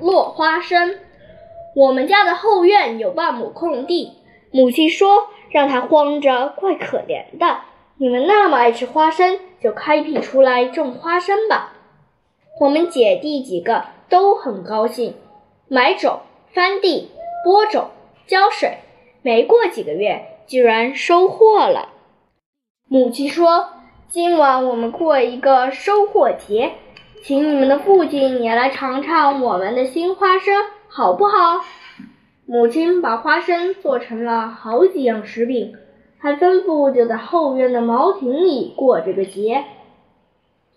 落花生。我们家的后院有半亩空地，母亲说让它荒着怪可怜的。你们那么爱吃花生，就开辟出来种花生吧。我们姐弟几个都很高兴，买种、翻地、播种、浇水。没过几个月，居然收获了。母亲说：“今晚我们过一个收获节，请你们的父亲也来尝尝我们的新花生，好不好？”母亲把花生做成了好几样食品，还吩咐就在后院的茅亭里过这个节。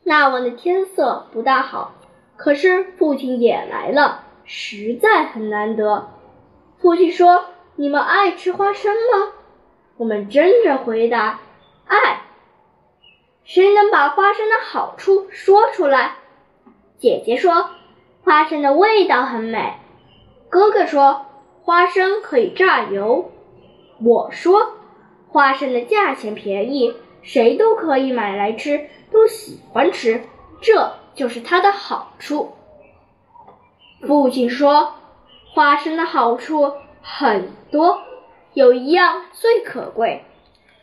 那晚的天色不大好，可是父亲也来了，实在很难得。父亲说。你们爱吃花生吗？我们争着回答：“爱。”谁能把花生的好处说出来？姐姐说：“花生的味道很美。”哥哥说：“花生可以榨油。”我说：“花生的价钱便宜，谁都可以买来吃，都喜欢吃，这就是它的好处。”父亲说：“花生的好处。”很多，有一样最可贵，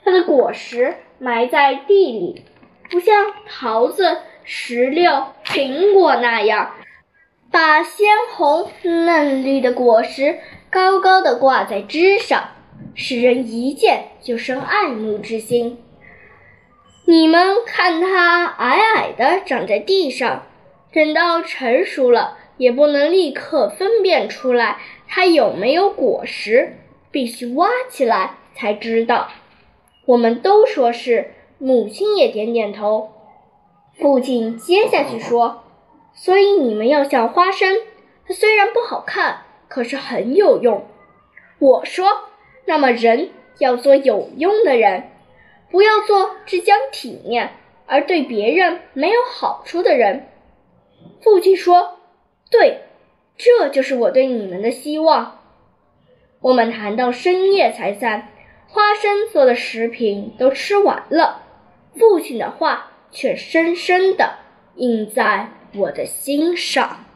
它的果实埋在地里，不像桃子、石榴、苹果那样，把鲜红嫩绿的果实高高的挂在枝上，使人一见就生爱慕之心。你们看它矮矮的长在地上，等到成熟了，也不能立刻分辨出来。它有没有果实？必须挖起来才知道。我们都说是，母亲也点点头。父亲接下去说：“所以你们要像花生，它虽然不好看，可是很有用。”我说：“那么人要做有用的人，不要做只讲体面而对别人没有好处的人。”父亲说：“对。”这就是我对你们的希望。我们谈到深夜才散，花生做的食品都吃完了，父亲的话却深深的印在我的心上。